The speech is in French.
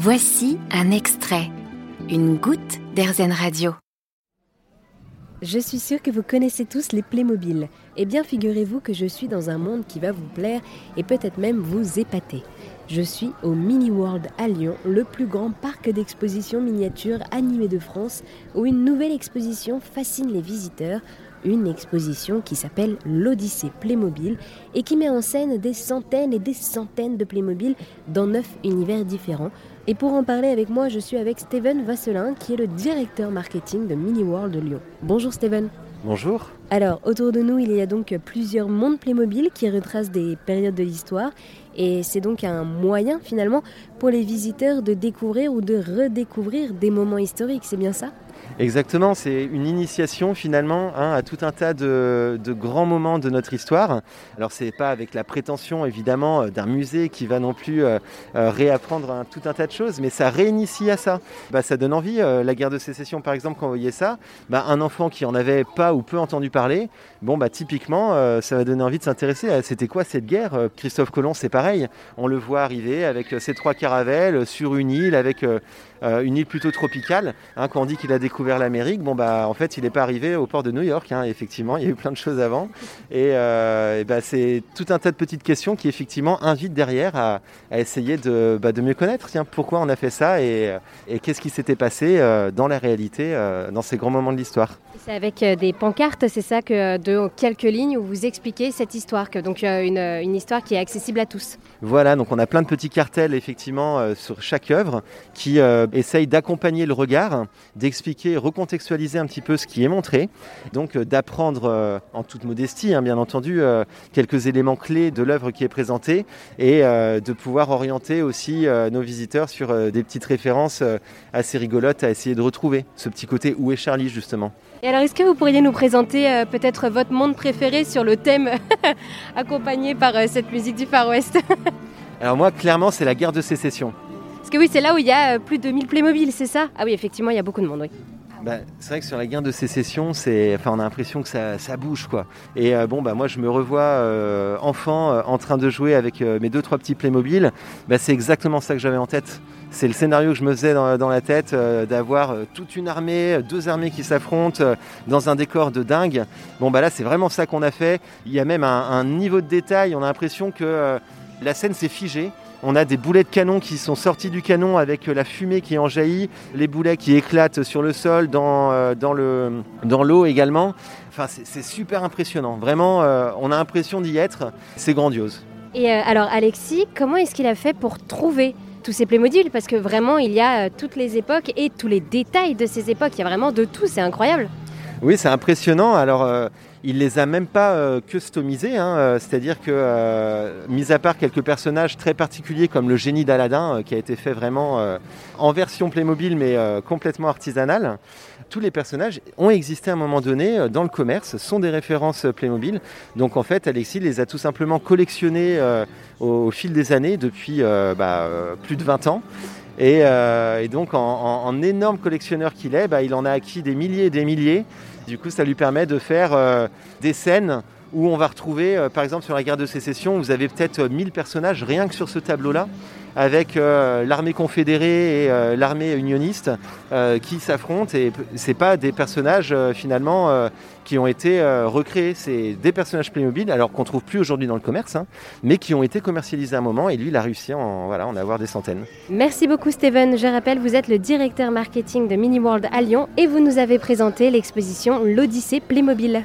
Voici un extrait, une goutte d'Airzen Radio. Je suis sûre que vous connaissez tous les Playmobil. Eh bien, figurez-vous que je suis dans un monde qui va vous plaire et peut-être même vous épater. Je suis au Mini World à Lyon, le plus grand parc d'exposition miniature animé de France, où une nouvelle exposition fascine les visiteurs une exposition qui s'appelle l'Odyssée Playmobil et qui met en scène des centaines et des centaines de Playmobil dans neuf univers différents. Et pour en parler avec moi, je suis avec Steven Vasselin, qui est le directeur marketing de Mini World de Lyon. Bonjour Steven. Bonjour. Alors, autour de nous, il y a donc plusieurs mondes Playmobil qui retracent des périodes de l'histoire. Et c'est donc un moyen, finalement, pour les visiteurs de découvrir ou de redécouvrir des moments historiques, c'est bien ça? Exactement, c'est une initiation finalement hein, à tout un tas de, grands moments de notre histoire. Alors c'est pas avec la prétention évidemment euh, d'un musée qui va non plus euh, euh, réapprendre tout un tas de choses, mais ça réinitie à ça. Bah, ça donne envie. la guerre de sécession par exemple, quand vous voyez ça, bah, un enfant qui en avait pas ou peu entendu parler, bon bah typiquement ça va donner envie de s'intéresser à c'était quoi cette guerre. Christophe Colomb c'est pareil, on le voit arriver avec ses trois caravelles sur une île avec une île plutôt tropicale. Hein, quand on dit qu'il a découvert l'Amérique, bon bah en fait il n'est pas arrivé au port de New York, hein, effectivement, il y a eu plein de choses avant. Et, euh, bah, c'est tout un tas de petites questions qui effectivement invitent derrière à, essayer de, bah, de, mieux connaître tiens, pourquoi on a fait ça et, et qu'est-ce qui s'était passé euh, dans la réalité, euh, dans ces grands moments de l'histoire? C'est avec des pancartes, c'est ça que de quelques lignes où vous expliquez cette histoire, que donc une, une histoire qui est accessible à tous. Voilà, donc on a plein de petits cartels effectivement sur chaque œuvre qui essayent d'accompagner le regard, d'expliquer recontextualiser un petit peu ce qui est montré, donc euh, d'apprendre euh, en toute modestie, hein, bien entendu, euh, quelques éléments clés de l'œuvre qui est présentée et de pouvoir orienter aussi nos visiteurs sur des petites références assez rigolotes à essayer de retrouver ce petit côté où est Charlie justement? Et alors, est-ce que vous pourriez nous présenter peut-être votre monde préféré sur le thème accompagné par cette musique du Far West Alors moi, clairement, c'est la guerre de sécession. Parce que oui, c'est là où il y a plus de 1000 Playmobil, c'est ça? Ah oui, effectivement, il y a beaucoup de monde, oui. Bah, c'est vrai que sur la guerre de sécession, c'est, enfin, on a l'impression que ça, bouge, quoi. Et euh, bon, bah, moi, je me revois euh, enfant euh, en train de jouer avec mes deux, trois petits Playmobil. Bah, c'est exactement ça que j'avais en tête. C'est le scénario que je me faisais dans, la tête, d'avoir toute une armée, deux armées qui s'affrontent dans un décor de dingue. Bon, bah là, c'est vraiment ça qu'on a fait. Il y a même un niveau de détail. On a l'impression que la scène s'est figée. On a des boulets de canon qui sont sortis du canon avec la fumée qui en jaillit, les boulets qui éclatent sur le sol, dans, euh, dans l'eau dans également. Enfin, c'est super impressionnant. Vraiment, euh, on a l'impression d'y être. C'est grandiose. Et euh, alors, Alexis, comment est-ce qu'il a fait pour trouver tous ces Playmobil? Parce que vraiment, il y a toutes les époques et tous les détails de ces époques. Il y a vraiment de tout. C'est incroyable. Oui, c'est impressionnant. Alors, il les a même pas euh, customisés, hein, euh, c'est-à-dire que, euh, mis à part quelques personnages très particuliers comme le génie d'Aladin, qui a été fait vraiment en version Playmobil mais complètement artisanale, tous les personnages ont existé à un moment donné dans le commerce, sont des références Playmobil. Donc en fait, Alexis les a tout simplement collectionnés au, fil des années depuis bah, plus de 20 ans. Et, donc en, énorme collectionneur qu'il est, bah, il en a acquis des milliers et des milliers. Du coup, ça lui permet de faire euh, des scènes où on va retrouver, euh, par exemple sur la guerre de sécession, vous avez peut-être 1000 euh, personnages rien que sur ce tableau-là, avec l'armée confédérée et l'armée unioniste qui s'affrontent. Et ce pas des personnages finalement qui ont été recréés, c'est des personnages Playmobil, alors qu'on trouve plus aujourd'hui dans le commerce, hein, mais qui ont été commercialisés à un moment. Et lui, il a réussi en, voilà, en avoir des centaines. Merci beaucoup, Steven. Je rappelle, vous êtes le directeur marketing de Mini World à Lyon et vous nous avez présenté l'exposition L'Odyssée Playmobil.